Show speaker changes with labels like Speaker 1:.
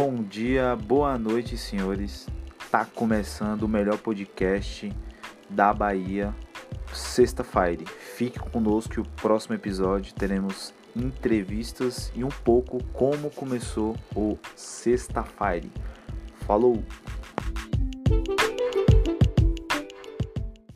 Speaker 1: Bom dia, boa noite, senhores. Tá começando o melhor podcast da Bahia, Sexta Fire. Fique conosco que o próximo episódio teremos entrevistas e um pouco como começou o Sexta Fire. Falou!